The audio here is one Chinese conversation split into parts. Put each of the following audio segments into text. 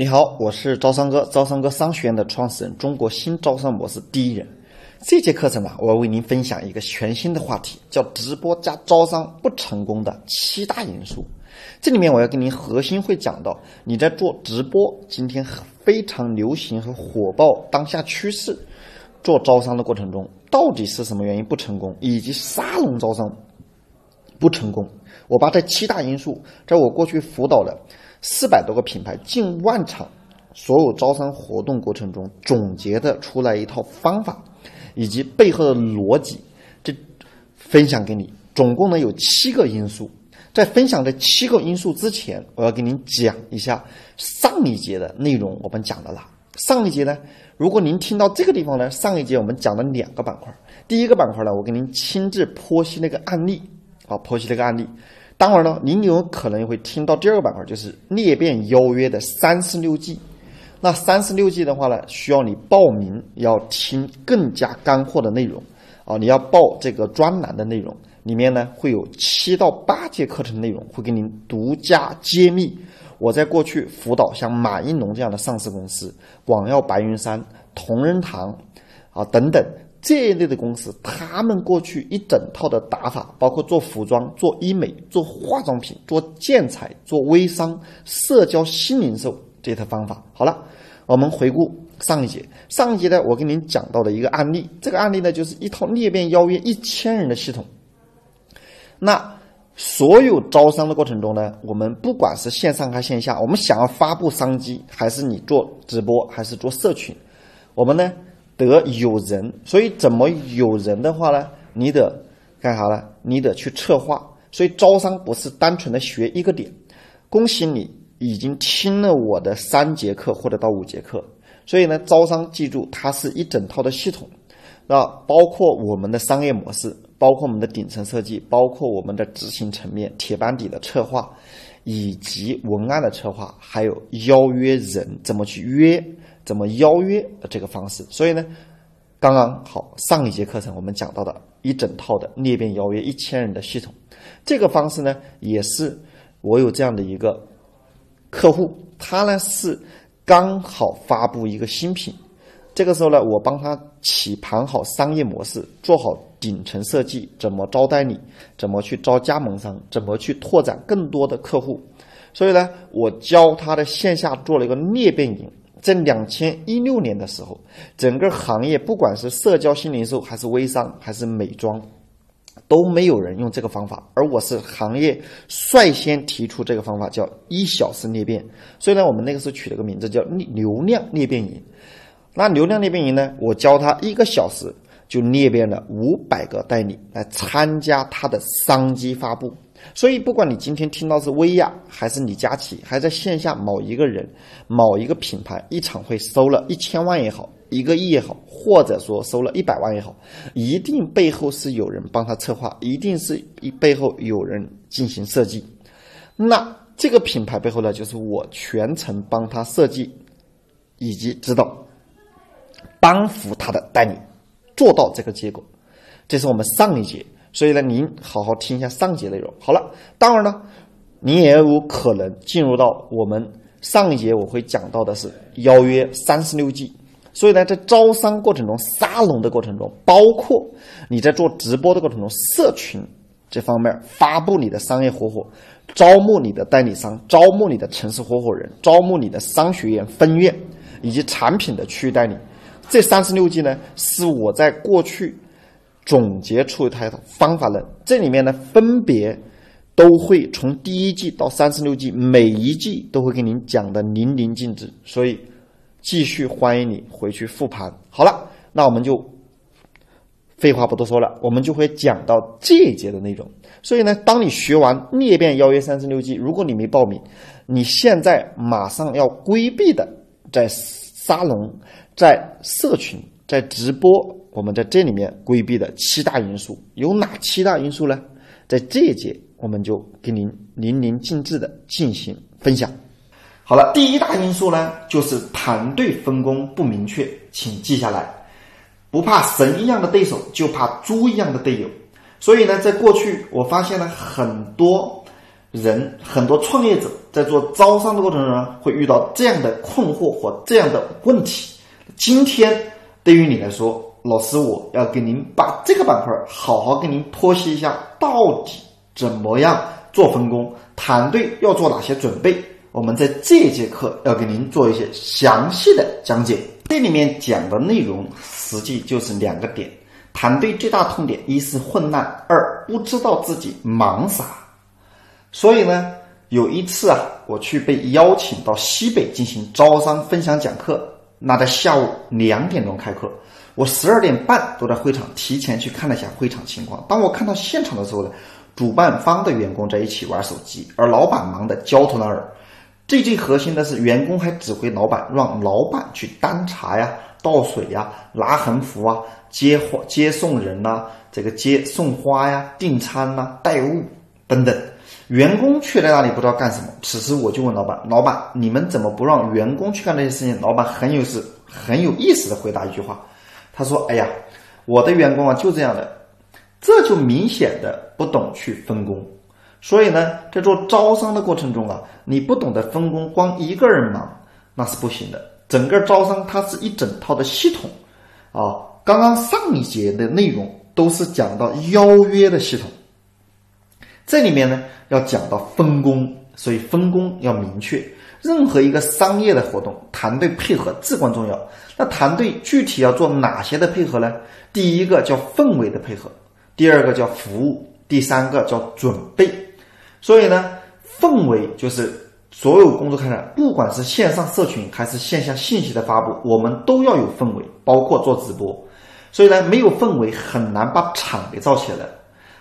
你好，我是招商哥，招商哥商学院的创始人，中国新招商模式第一人。这节课程呢，我要为您分享一个全新的话题，叫直播加招商不成功的七大因素。这里面我要跟您核心会讲到，你在做直播，今天非常流行和火爆，当下趋势，做招商的过程中，到底是什么原因不成功，以及沙龙招商不成功。我把这七大因素，在我过去辅导的四百多个品牌、近万场所有招商活动过程中，总结的出来一套方法，以及背后的逻辑，这分享给你。总共呢有七个因素。在分享这七个因素之前，我要给您讲一下上一节的内容。我们讲的了上一节呢，如果您听到这个地方呢，上一节我们讲了两个板块。第一个板块呢，我给您亲自剖析那个案例，啊，剖析那个案例。当然呢，您有可能会听到第二个板块，就是裂变邀约的三十六计。那三十六计的话呢，需要你报名，要听更加干货的内容啊！你要报这个专栏的内容，里面呢会有七到八节课程内容，会给您独家揭秘。我在过去辅导像马应龙这样的上市公司、广药白云山、同仁堂啊等等。这一类的公司，他们过去一整套的打法，包括做服装、做医美、做化妆品、做建材、做微商、社交新零售这套方法。好了，我们回顾上一节。上一节呢，我跟您讲到的一个案例，这个案例呢，就是一套裂变邀约一千人的系统。那所有招商的过程中呢，我们不管是线上还是线下，我们想要发布商机，还是你做直播，还是做社群，我们呢？得有人，所以怎么有人的话呢？你得干啥呢？你得去策划。所以招商不是单纯的学一个点。恭喜你已经听了我的三节课或者到五节课。所以呢，招商记住它是一整套的系统，那包括我们的商业模式，包括我们的顶层设计，包括我们的执行层面、铁板底的策划，以及文案的策划，还有邀约人怎么去约。怎么邀约的这个方式，所以呢，刚刚好上一节课程我们讲到的一整套的裂变邀约一千人的系统，这个方式呢，也是我有这样的一个客户，他呢是刚好发布一个新品，这个时候呢，我帮他起盘好商业模式，做好顶层设计，怎么招待你，怎么去招加盟商，怎么去拓展更多的客户，所以呢，我教他的线下做了一个裂变营。在两千一六年的时候，整个行业不管是社交新零售，还是微商，还是美妆，都没有人用这个方法。而我是行业率先提出这个方法，叫一小时裂变。所以呢，我们那个时候取了个名字叫流量裂变营。那流量裂变营呢，我教他一个小时就裂变了五百个代理来参加他的商机发布。所以，不管你今天听到是薇娅，还是李佳琦，还在线下某一个人、某一个品牌一场会收了一千万也好，一个亿也好，或者说收了一百万也好，一定背后是有人帮他策划，一定是一背后有人进行设计。那这个品牌背后呢，就是我全程帮他设计以及指导，帮扶他的代理做到这个结果。这是我们上一节。所以呢，您好好听一下上节内容。好了，当然呢，你也有可能进入到我们上一节我会讲到的是邀约三十六计。所以呢，在招商过程中、沙龙的过程中，包括你在做直播的过程中、社群这方面发布你的商业合伙、招募你的代理商、招募你的城市合伙人、招募你的商学院分院以及产品的区域代理，这三十六计呢，是我在过去。总结出一套方法论，这里面呢分别都会从第一季到三十六季，每一季都会给您讲的淋漓尽致，所以继续欢迎你回去复盘。好了，那我们就废话不多说了，我们就会讲到这一节的内容。所以呢，当你学完裂变邀约三十六计，如果你没报名，你现在马上要规避的，在沙龙、在社群、在直播。我们在这里面规避的七大因素有哪七大因素呢？在这一节我们就给您淋漓尽致的进行分享。好了，第一大因素呢，就是团队分工不明确，请记下来。不怕神一样的对手，就怕猪一样的队友。所以呢，在过去我发现了很多人很多创业者在做招商的过程中会遇到这样的困惑或这样的问题。今天对于你来说，老师我要给您把这个板块好好给您剖析一下，到底怎么样做分工，团队要做哪些准备。我们在这节课要给您做一些详细的讲解。这里面讲的内容实际就是两个点：团队最大痛点一是混乱，二不知道自己忙啥。所以呢，有一次啊，我去被邀请到西北进行招商分享讲课，那在下午两点钟开课，我十二点半都在会场提前去看了一下会场情况。当我看到现场的时候呢，主办方的员工在一起玩手机，而老板忙得焦头烂额。最最核心的是，员工还指挥老板，让老板去端茶呀、倒水呀、拿横幅啊、接花、接送人呐，这个接送花呀、订餐呐、带物等等。员工却在那里不知道干什么。此时我就问老板：“老板，你们怎么不让员工去干这些事情？”老板很有事、很有意思的回答一句话：“他说，哎呀，我的员工啊就这样的，这就明显的不懂去分工。所以呢，在做招商的过程中啊，你不懂得分工，光一个人忙那是不行的。整个招商它是一整套的系统啊。刚刚上一节的内容都是讲到邀约的系统。”这里面呢要讲到分工，所以分工要明确。任何一个商业的活动，团队配合至关重要。那团队具体要做哪些的配合呢？第一个叫氛围的配合，第二个叫服务，第三个叫准备。所以呢，氛围就是所有工作开展，不管是线上社群还是线下信息的发布，我们都要有氛围，包括做直播。所以呢，没有氛围很难把场给造起来。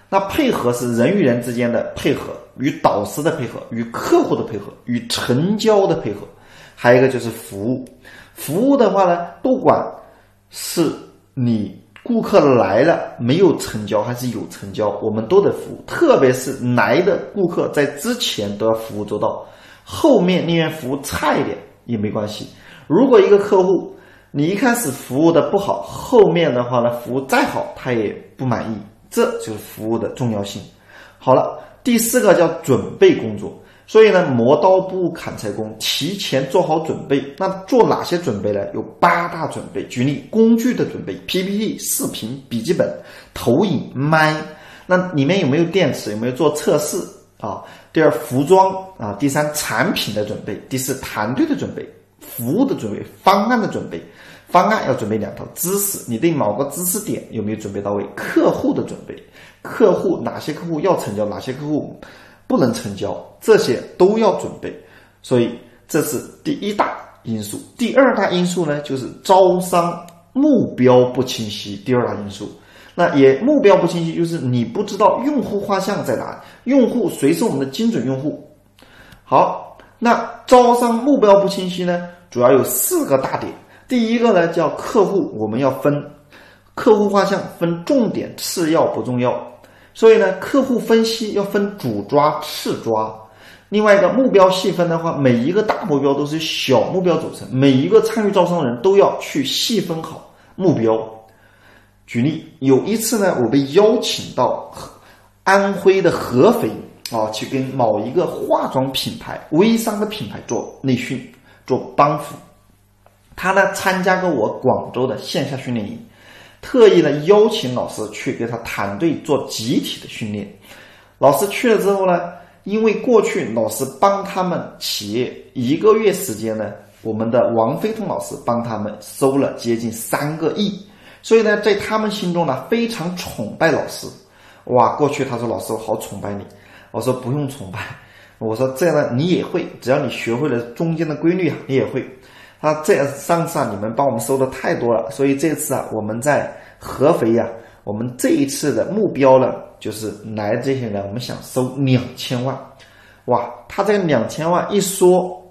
那配合是人与人之间的配合，与导师的配合，与客户的配合，与成交的配合，还有一个就是服务。服务的话呢，不管是你顾客来了没有成交，还是有成交，我们都得服务。特别是来的顾客在之前都要服务周到，后面宁愿服务差一点也没关系。如果一个客户你一开始服务的不好，后面的话呢，服务再好他也不满意。这就是服务的重要性。好了，第四个叫准备工作。所以呢，磨刀不误砍柴工，提前做好准备。那做哪些准备呢？有八大准备。举例，工具的准备：PPT、视频、笔记本、投影、麦。那里面有没有电池？有没有做测试啊？第二，服装啊。第三，产品的准备。第四，团队的准备，服务的准备，方案的准备。方案要准备两套知识，你对某个知识点有没有准备到位？客户的准备，客户哪些客户要成交，哪些客户不能成交，这些都要准备。所以这是第一大因素。第二大因素呢，就是招商目标不清晰。第二大因素，那也目标不清晰，就是你不知道用户画像在哪，用户谁是我们的精准用户。好，那招商目标不清晰呢，主要有四个大点。第一个呢叫客户，我们要分客户画像，分重点、次要、不重要。所以呢，客户分析要分主抓、次抓。另外一个目标细分的话，每一个大目标都是小目标组成，每一个参与招商人都要去细分好目标。举例，有一次呢，我被邀请到安徽的合肥啊，去跟某一个化妆品牌、微商的品牌做内训、做帮扶。他呢参加过我广州的线下训练营，特意呢邀请老师去给他团队做集体的训练。老师去了之后呢，因为过去老师帮他们企业一个月时间呢，我们的王飞通老师帮他们收了接近三个亿，所以呢，在他们心中呢非常崇拜老师。哇，过去他说老师我好崇拜你，我说不用崇拜，我说这样呢你也会，只要你学会了中间的规律啊，你也会。他这上次啊，你们帮我们收的太多了，所以这次啊，我们在合肥呀，我们这一次的目标呢，就是来这些人，我们想收两千万，哇，他这个两千万一说，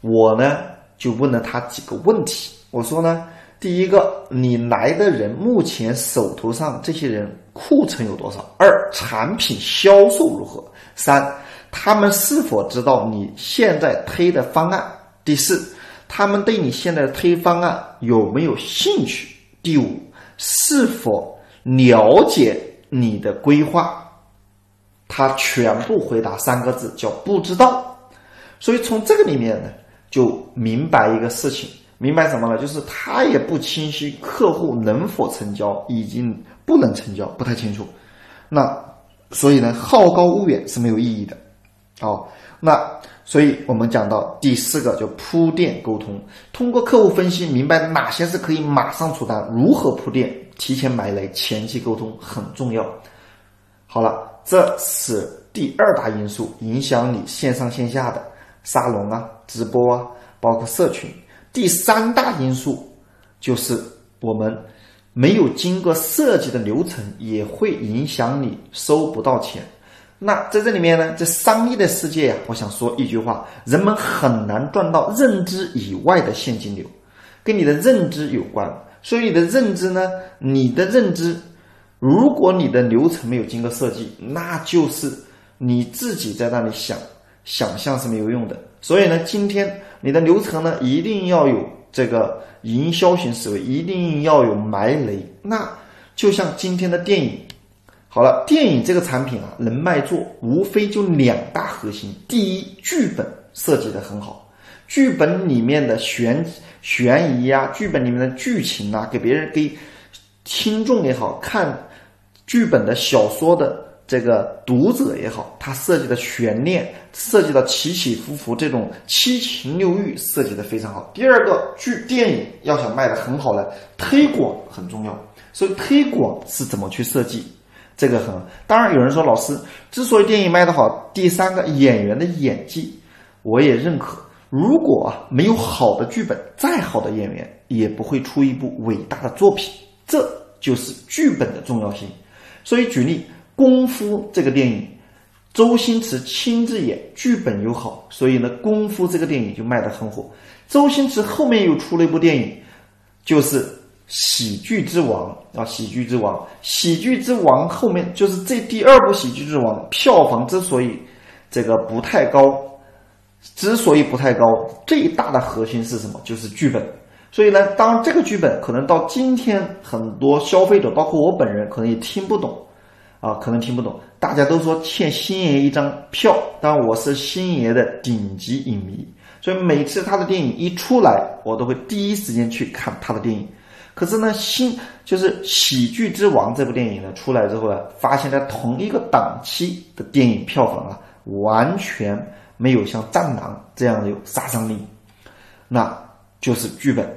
我呢就问了他几个问题，我说呢，第一个，你来的人目前手头上这些人库存有多少？二，产品销售如何？三，他们是否知道你现在推的方案？第四。他们对你现在的推方案有没有兴趣？第五，是否了解你的规划？他全部回答三个字，叫不知道。所以从这个里面呢，就明白一个事情，明白什么呢？就是他也不清晰客户能否成交，已经不能成交，不太清楚。那所以呢，好高骛远是没有意义的。好，那所以我们讲到第四个，就铺垫沟通，通过客户分析明白哪些是可以马上出单，如何铺垫，提前买来，前期沟通很重要。好了，这是第二大因素，影响你线上线下的沙龙啊、直播啊，包括社群。第三大因素就是我们没有经过设计的流程，也会影响你收不到钱。那在这里面呢，在商业的世界呀，我想说一句话：人们很难赚到认知以外的现金流，跟你的认知有关。所以你的认知呢，你的认知，如果你的流程没有经过设计，那就是你自己在那里想想象是没有用的。所以呢，今天你的流程呢，一定要有这个营销型思维，一定要有埋雷。那就像今天的电影。好了，电影这个产品啊，能卖座，无非就两大核心。第一，剧本设计的很好，剧本里面的悬悬疑啊，剧本里面的剧情啊，给别人给听众也好看，剧本的小说的这个读者也好，他设计的悬念，设计的起起伏伏，这种七情六欲设计的非常好。第二个，剧电影要想卖的很好呢，推广很重要。所以推广是怎么去设计？这个很，当然有人说老师之所以电影卖得好，第三个演员的演技我也认可。如果啊没有好的剧本，再好的演员也不会出一部伟大的作品。这就是剧本的重要性。所以举例，《功夫》这个电影，周星驰亲自演，剧本又好，所以呢，《功夫》这个电影就卖得很火。周星驰后面又出了一部电影，就是。喜剧之王啊，喜剧之王，喜剧之王后面就是这第二部喜剧之王，票房之所以这个不太高，之所以不太高，最大的核心是什么？就是剧本。所以呢，当这个剧本可能到今天，很多消费者，包括我本人，可能也听不懂啊，可能听不懂。大家都说欠星爷一张票，当然我是星爷的顶级影迷，所以每次他的电影一出来，我都会第一时间去看他的电影。可是呢，新就是《喜剧之王》这部电影呢出来之后呢，发现在同一个档期的电影票房啊，完全没有像《战狼》这样的有杀伤力。那就是剧本，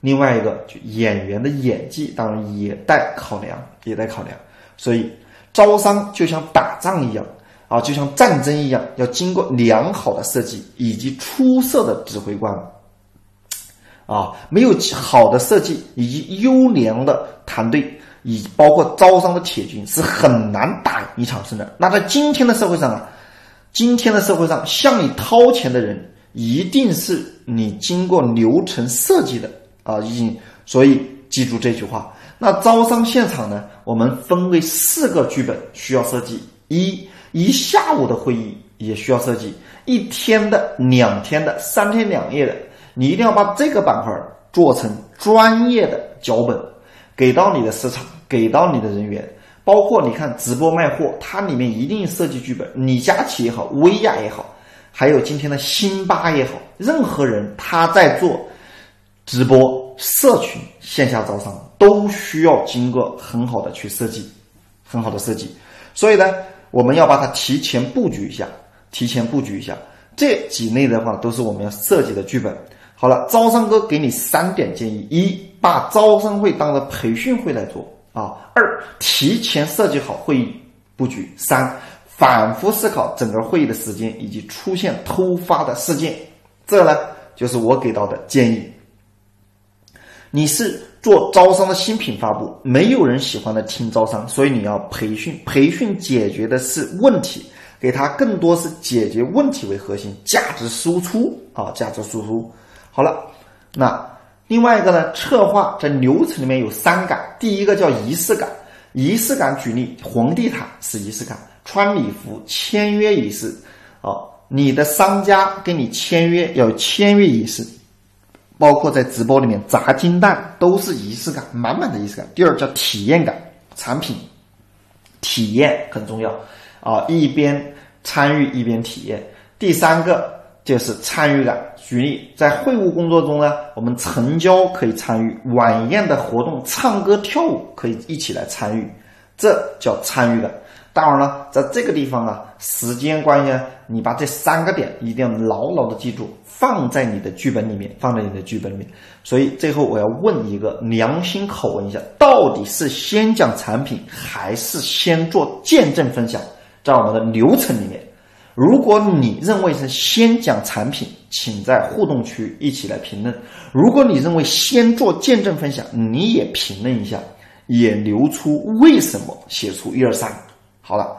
另外一个就演员的演技，当然也待考量，也待考量。所以招商就像打仗一样啊，就像战争一样，要经过良好的设计以及出色的指挥官。啊，没有好的设计以及优良的团队，以包括招商的铁军，是很难打一场胜的。那在今天的社会上啊，今天的社会上向你掏钱的人，一定是你经过流程设计的啊。已经，所以记住这句话。那招商现场呢，我们分为四个剧本需要设计：一一下午的会议也需要设计，一天的、两天的、三天两夜的。你一定要把这个板块做成专业的脚本，给到你的市场，给到你的人员，包括你看直播卖货，它里面一定设计剧本。李佳琦也好，薇娅也好，还有今天的辛巴也好，任何人他在做直播、社群、线下招商，都需要经过很好的去设计，很好的设计。所以呢，我们要把它提前布局一下，提前布局一下。这几类的话，都是我们要设计的剧本。好了，招商哥给你三点建议：一，把招商会当做培训会来做啊；二，提前设计好会议布局；三，反复思考整个会议的时间以及出现突发的事件。这呢，就是我给到的建议。你是做招商的新品发布，没有人喜欢的听招商，所以你要培训。培训解决的是问题，给他更多是解决问题为核心，价值输出啊，价值输出。好了，那另外一个呢？策划在流程里面有三感，第一个叫仪式感。仪式感举例，红地毯是仪式感，穿礼服、签约仪式。哦，你的商家跟你签约要有签约仪式，包括在直播里面砸金蛋都是仪式感，满满的仪式感。第二叫体验感，产品体验很重要。啊，一边参与一边体验。第三个就是参与感。举例，在会务工作中呢，我们成交可以参与，晚宴的活动、唱歌跳舞可以一起来参与，这叫参与感。当然了，在这个地方啊，时间关系，你把这三个点一定要牢牢的记住，放在你的剧本里面，放在你的剧本里面。所以最后我要问一个良心拷问一下：到底是先讲产品，还是先做见证分享？在我们的流程里面，如果你认为是先讲产品，请在互动区一起来评论；如果你认为先做见证分享，你也评论一下，也留出为什么，写出一二三。好了，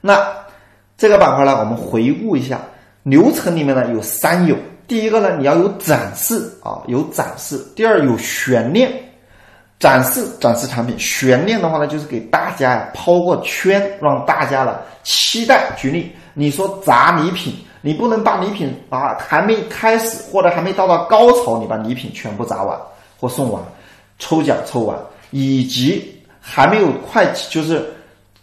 那这个板块呢，我们回顾一下流程里面呢有三有，第一个呢你要有展示啊，有展示；第二有悬念，展示展示产品；悬念的话呢就是给大家抛个圈，让大家呢期待。举例，你说砸礼品，你不能把礼品啊还没开始或者还没到达高潮，你把礼品全部砸完或送完，抽奖抽完，以及还没有快就是。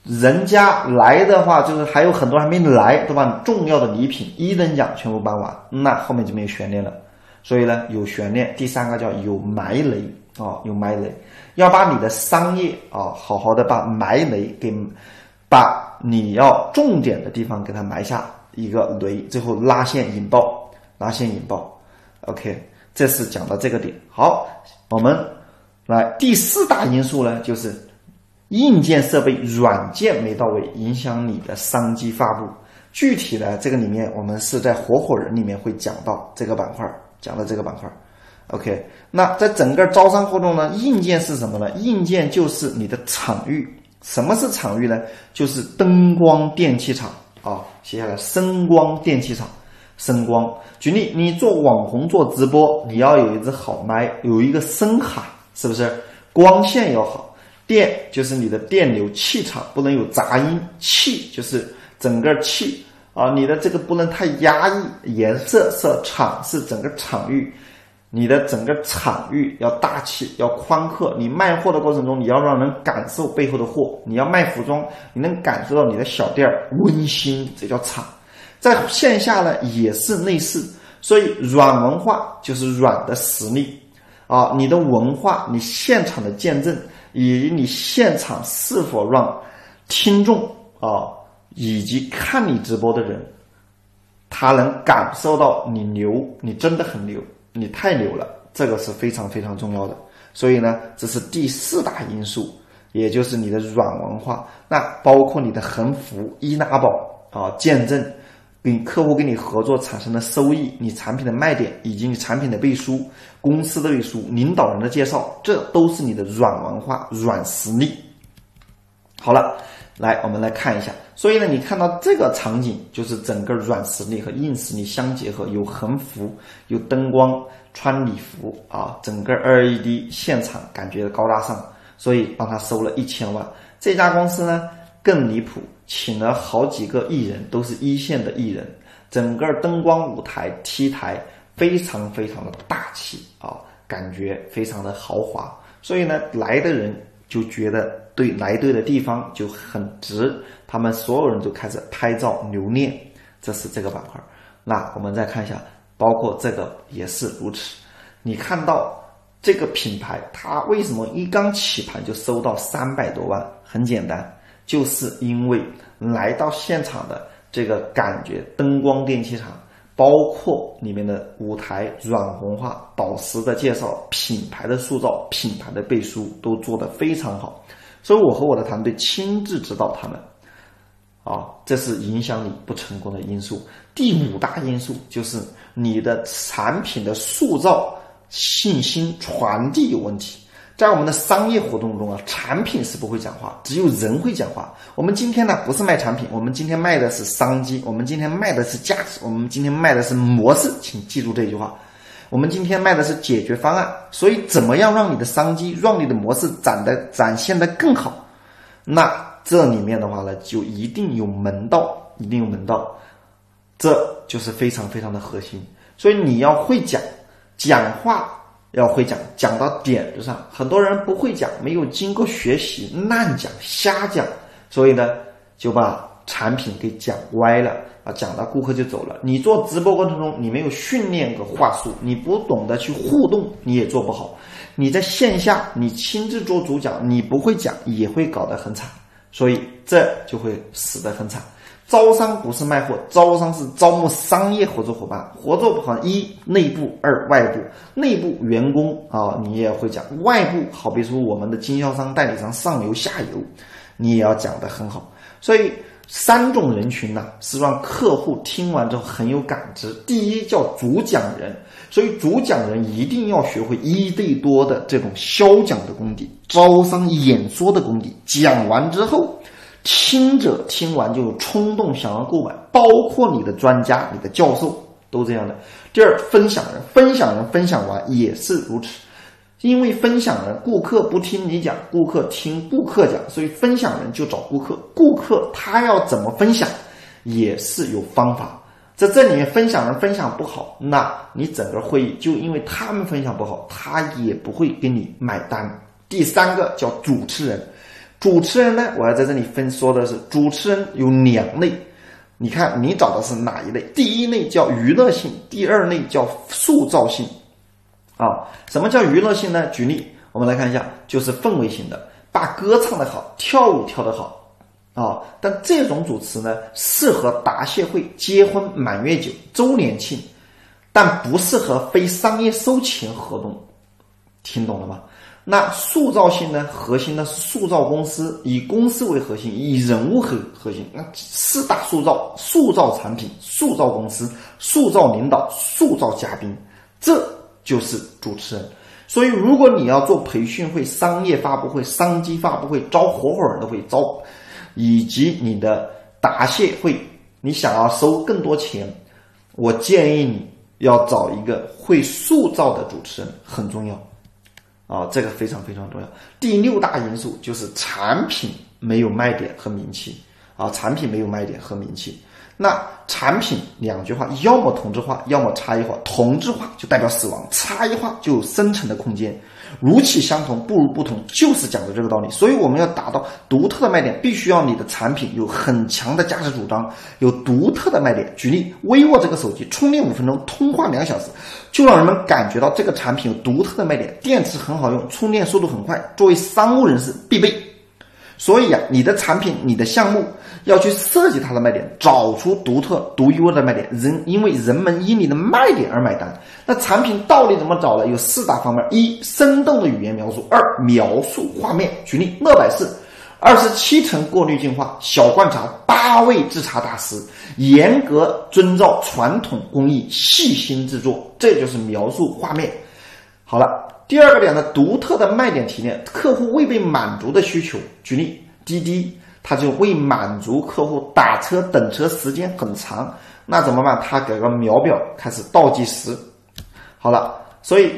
人家来的话，就是还有很多还没来，都把重要的礼品一等奖全部颁完，那后面就没有悬念了。所以呢，有悬念。第三个叫有埋雷啊，有埋雷，要把你的商业啊，好好的把埋雷给，把你要重点的地方给它埋下一个雷，最后拉线引爆，拉线引爆。OK，这是讲到这个点。好，我们来第四大因素呢，就是。硬件设备、软件没到位，影响你的商机发布。具体的这个里面，我们是在合伙人里面会讲到这个板块，讲到这个板块。OK，那在整个招商活动呢，硬件是什么呢？硬件就是你的场域。什么是场域呢？就是灯光电器场啊。写下来声光电器场，声光。举例，你做网红做直播，你要有一支好麦，有一个声卡，是不是？光线要好。电就是你的电流气场不能有杂音，气就是整个气啊，你的这个不能太压抑。颜色色场是整个场域，你的整个场域要大气，要宽阔。你卖货的过程中，你要让人感受背后的货。你要卖服装，你能感受到你的小店温馨，这叫场。在线下呢也是类似，所以软文化就是软的实力啊，你的文化，你现场的见证。以及你现场是否让听众啊，以及看你直播的人，他能感受到你牛，你真的很牛，你太牛了，这个是非常非常重要的。所以呢，这是第四大因素，也就是你的软文化。那包括你的横幅、易拉宝啊、见证。跟客户跟你合作产生的收益，你产品的卖点，以及你产品的背书、公司的背书、领导人的介绍，这都是你的软文化、软实力。好了，来我们来看一下。所以呢，你看到这个场景，就是整个软实力和硬实力相结合，有横幅，有灯光，穿礼服啊，整个 LED 现场感觉高大上，所以帮他收了一千万。这家公司呢？更离谱，请了好几个艺人，都是一线的艺人，整个灯光舞台 T 台非常非常的大气啊，感觉非常的豪华，所以呢，来的人就觉得对来对的地方就很值，他们所有人都开始拍照留念，这是这个板块。那我们再看一下，包括这个也是如此，你看到这个品牌，它为什么一刚起盘就收到三百多万？很简单。就是因为来到现场的这个感觉，灯光电器厂，包括里面的舞台软红化、导师的介绍、品牌的塑造、品牌的背书，都做得非常好。所以我和我的团队亲自指导他们，啊，这是影响你不成功的因素。第五大因素就是你的产品的塑造、信心传递有问题。在我们的商业活动中啊，产品是不会讲话，只有人会讲话。我们今天呢不是卖产品，我们今天卖的是商机，我们今天卖的是价值，我们今天卖的是模式，请记住这句话。我们今天卖的是解决方案，所以怎么样让你的商机、让你的模式展的展现的更好？那这里面的话呢，就一定有门道，一定有门道，这就是非常非常的核心。所以你要会讲讲话。要会讲，讲到点子上。很多人不会讲，没有经过学习，乱讲、瞎讲，所以呢，就把产品给讲歪了啊，讲到顾客就走了。你做直播过程中，你没有训练个话术，你不懂得去互动，你也做不好。你在线下，你亲自做主讲，你不会讲，也会搞得很惨，所以这就会死得很惨。招商不是卖货，招商是招募商业合作伙伴。合作伙伴一内部，二外部。内部员工啊，你也会讲；外部好比说我们的经销商、代理商、上游、下游，你也要讲得很好。所以三种人群呢，是让客户听完之后很有感知。第一叫主讲人，所以主讲人一定要学会一对多的这种销讲的功底，招商演说的功底。讲完之后。听者听完就有冲动想要购买，包括你的专家、你的教授都这样的。第二，分享人，分享人分享完也是如此，因为分享人顾客不听你讲，顾客听顾客讲，所以分享？人就找顾客。顾客他要怎么分享，也是有方法。在这里面，分享？人分享？不好，那你整个会议就因为他们分享？不好，他也不会给你买单。第三个叫主持人。主持人呢？我要在这里分说的是，主持人有两类。你看，你找的是哪一类？第一类叫娱乐性，第二类叫塑造性。啊，什么叫娱乐性呢？举例，我们来看一下，就是氛围型的，把歌唱得好，跳舞跳得好。啊，但这种主持呢，适合答谢会、结婚、满月酒、周年庆，但不适合非商业收钱活动。听懂了吗？那塑造性呢？核心呢是塑造公司，以公司为核心，以人物核核心。那四大塑造：塑造产品、塑造公司、塑造领导、塑造嘉宾，这就是主持人。所以，如果你要做培训会、商业发布会、商机发布会、招合伙人的会、招以及你的答谢会，你想要收更多钱，我建议你要找一个会塑造的主持人，很重要。啊，这个非常非常重要。第六大因素就是产品没有卖点和名气啊，产品没有卖点和名气。那产品两句话，要么同质化，要么差异化。同质化就代表死亡，差异化就有生存的空间。如其相同，不如不同，就是讲的这个道理。所以我们要达到独特的卖点，必须要你的产品有很强的价值主张，有独特的卖点。举例，vivo 这个手机，充电五分钟，通话两小时，就让人们感觉到这个产品有独特的卖点，电池很好用，充电速度很快，作为商务人士必备。所以啊，你的产品、你的项目要去设计它的卖点，找出独特、独一无二的卖点。人因为人们因你的卖点而买单。那产品到底怎么找呢？有四大方面：一、生动的语言描述；二、描述画面。举例：乐百氏，二十七层过滤净化，小罐茶，八位制茶大师，严格遵照传统工艺，细心制作。这就是描述画面。好了。第二个点呢，独特的卖点提炼，客户未被满足的需求。举例，滴滴，他就为满足客户打车等车时间很长，那怎么办？他给个秒表开始倒计时。好了，所以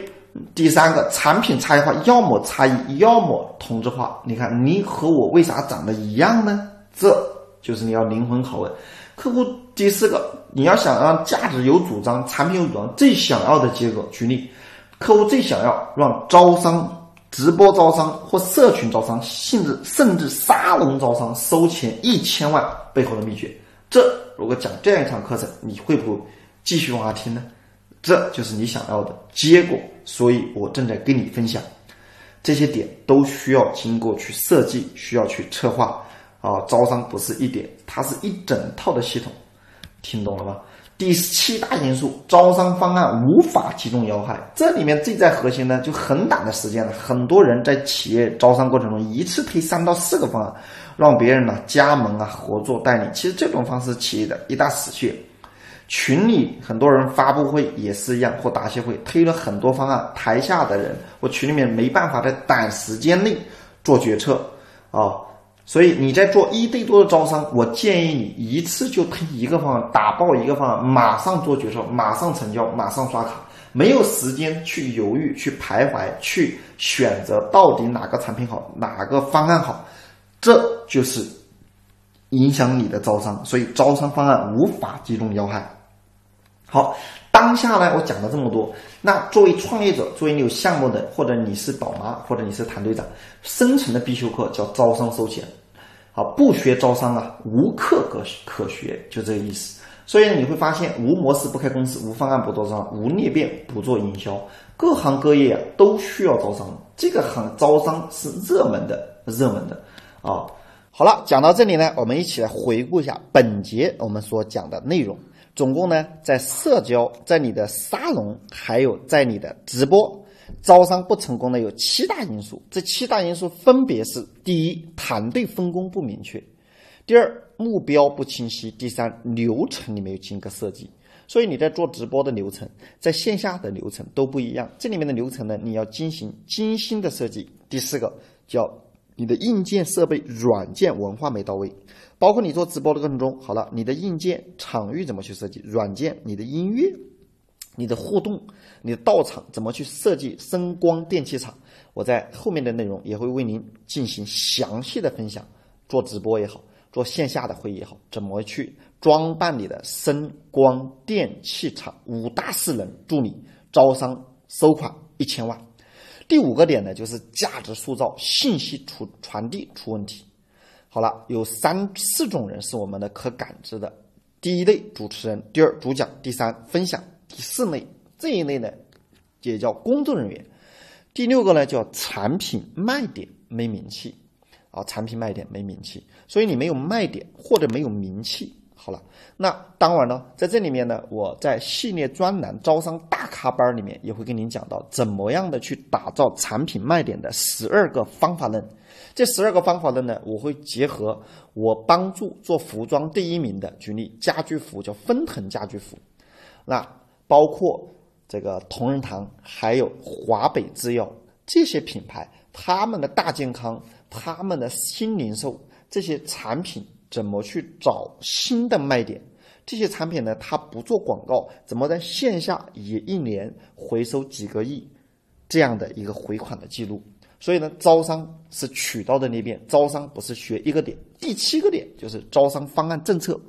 第三个产品差异化，要么差异，要么同质化。你看，你和我为啥长得一样呢？这就是你要灵魂拷问客户。第四个，你要想让价值有主张，产品有主张，最想要的结果。举例。客户最想要让招商、直播招商或社群招商，甚至甚至沙龙招商收钱一千万背后的秘诀。这如果讲这样一场课程，你会不会继续往下听呢？这就是你想要的结果。所以我正在跟你分享，这些点都需要经过去设计，需要去策划啊。招商不是一点，它是一整套的系统，听懂了吗？第七大因素，招商方案无法击中要害。这里面最在核心呢，就很短的时间了。很多人在企业招商过程中，一次推三到四个方案，让别人呢加盟啊、合作代理。其实这种方式，企业的一大死穴。群里很多人发布会也是一样，或答谢会推了很多方案，台下的人或群里面没办法在短时间内做决策啊。所以你在做一对多的招商，我建议你一次就推一个方案，打爆一个方案，马上做决策，马上成交，马上刷卡，没有时间去犹豫、去徘徊、去选择到底哪个产品好，哪个方案好，这就是影响你的招商。所以招商方案无法击中要害。好。当下呢，我讲了这么多。那作为创业者，作为你有项目的，或者你是宝妈，或者你是团队长，生存的必修课叫招商收钱。啊，不学招商啊，无课可可学，就这个意思。所以你会发现，无模式不开公司，无方案不招商，无裂变不做营销，各行各业啊都需要招商。这个行招商是热门的，热门的啊。好了，讲到这里呢，我们一起来回顾一下本节我们所讲的内容。总共呢，在社交、在你的沙龙，还有在你的直播，招商不成功的有七大因素。这七大因素分别是：第一，团队分工不明确；第二，目标不清晰；第三，流程你没有经过设计。所以你在做直播的流程，在线下的流程都不一样。这里面的流程呢，你要进行精心的设计。第四个叫。你的硬件设备、软件文化没到位，包括你做直播的过程中，好了，你的硬件场域怎么去设计？软件，你的音乐、你的互动、你的到场怎么去设计？声光电器场，我在后面的内容也会为您进行详细的分享。做直播也好，做线下的会议也好，怎么去装扮你的声光电器场？五大势能助你招商收款一千万。第五个点呢，就是价值塑造、信息出传递出问题。好了，有三四种人是我们的可感知的：第一类主持人，第二主讲，第三分享，第四类这一类呢也叫工作人员。第六个呢叫产品卖点没名气啊，产品卖点没名气，所以你没有卖点或者没有名气。好了，那当然呢，在这里面呢，我在系列专栏招商大咖班里面也会跟您讲到怎么样的去打造产品卖点的十二个方法论。这十二个方法论呢，我会结合我帮助做服装第一名的，举例家居服叫奔腾家居服，那包括这个同仁堂，还有华北制药这些品牌，他们的大健康，他们的新零售这些产品。怎么去找新的卖点？这些产品呢，它不做广告，怎么在线下也一年回收几个亿这样的一个回款的记录？所以呢，招商是渠道的裂变，招商不是学一个点。第七个点就是招商方案政策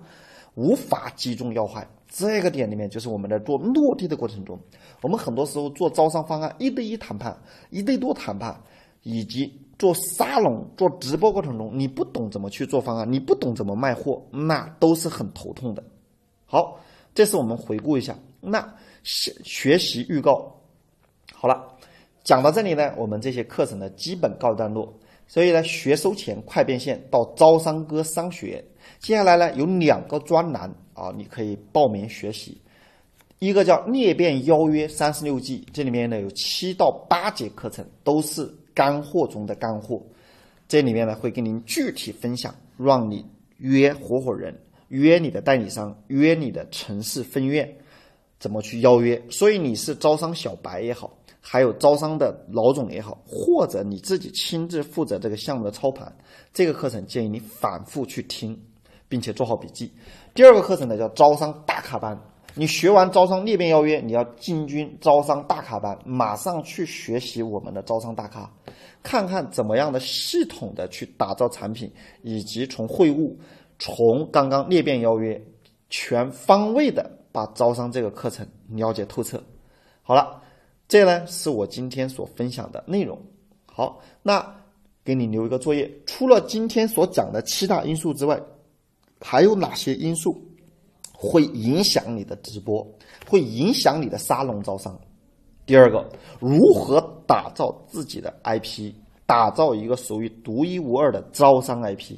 无法击中要害。这个点里面就是我们在做落地的过程中，我们很多时候做招商方案一对一谈判、一对多谈判，以及。做沙龙、做直播过程中，你不懂怎么去做方案，你不懂怎么卖货，那都是很头痛的。好，这是我们回顾一下。那学学习预告好了，讲到这里呢，我们这些课程呢基本告一段落。所以呢，学收钱快变现到招商哥商学，接下来呢有两个专栏啊，你可以报名学习。一个叫裂变邀约三十六计，这里面呢有七到八节课程，都是。干货中的干货，这里面呢会跟您具体分享，让你约合伙人、约你的代理商、约你的城市分院，怎么去邀约。所以你是招商小白也好，还有招商的老总也好，或者你自己亲自负责这个项目的操盘，这个课程建议你反复去听，并且做好笔记。第二个课程呢叫招商大咖班。你学完招商裂变邀约，你要进军招商大咖班，马上去学习我们的招商大咖，看看怎么样的系统的去打造产品，以及从会务，从刚刚裂变邀约，全方位的把招商这个课程了解透彻。好了，这呢是我今天所分享的内容。好，那给你留一个作业，除了今天所讲的七大因素之外，还有哪些因素？会影响你的直播，会影响你的沙龙招商。第二个，如何打造自己的 IP，打造一个属于独一无二的招商 IP，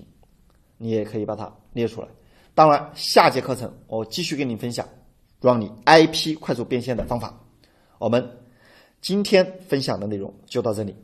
你也可以把它列出来。当然，下节课程我继续跟你分享，让你 IP 快速变现的方法。我们今天分享的内容就到这里。